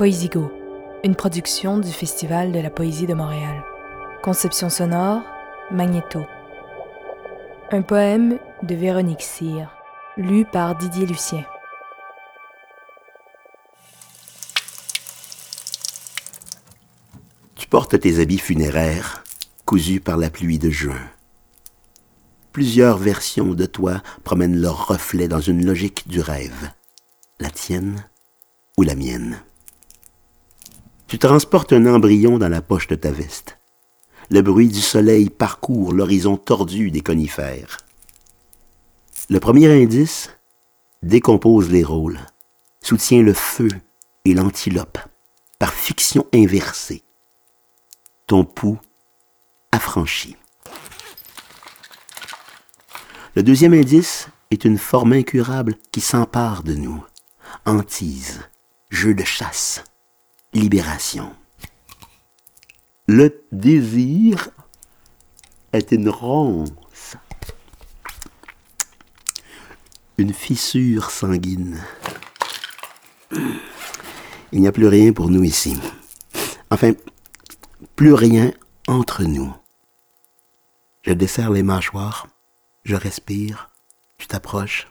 Poésigo, une production du Festival de la Poésie de Montréal. Conception sonore, Magnéto. Un poème de Véronique Cyr, lu par Didier Lucien. Tu portes tes habits funéraires, cousus par la pluie de juin. Plusieurs versions de toi promènent leur reflet dans une logique du rêve, la tienne ou la mienne. Tu transportes un embryon dans la poche de ta veste. Le bruit du soleil parcourt l'horizon tordu des conifères. Le premier indice décompose les rôles, soutient le feu et l'antilope par fiction inversée. Ton pouls affranchi. Le deuxième indice est une forme incurable qui s'empare de nous. Antise, jeu de chasse, libération. Le désir est une ronce, une fissure sanguine. Il n'y a plus rien pour nous ici. Enfin, plus rien entre nous. Je desserre les mâchoires, je respire, je t'approche.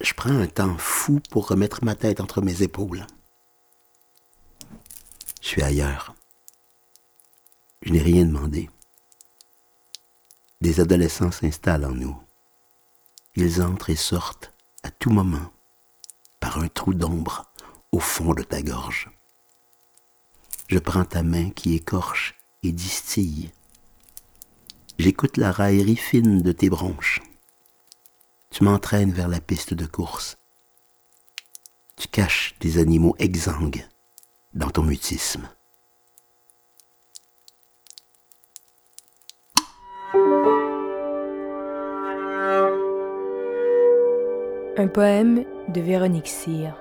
Je prends un temps fou pour remettre ma tête entre mes épaules. Suis ailleurs. Je n'ai rien demandé. Des adolescents s'installent en nous. Ils entrent et sortent à tout moment par un trou d'ombre au fond de ta gorge. Je prends ta main qui écorche et distille. J'écoute la raillerie fine de tes bronches. Tu m'entraînes vers la piste de course. Tu caches des animaux exsangues dans ton mutisme. Un poème de Véronique Cyr,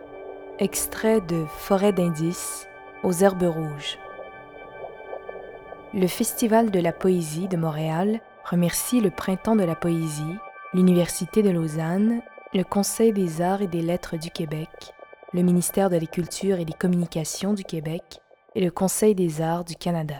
extrait de Forêt d'indices aux herbes rouges. Le Festival de la poésie de Montréal remercie le Printemps de la poésie, l'Université de Lausanne, le Conseil des arts et des lettres du Québec, le ministère de la Culture et des Communications du Québec et le Conseil des arts du Canada.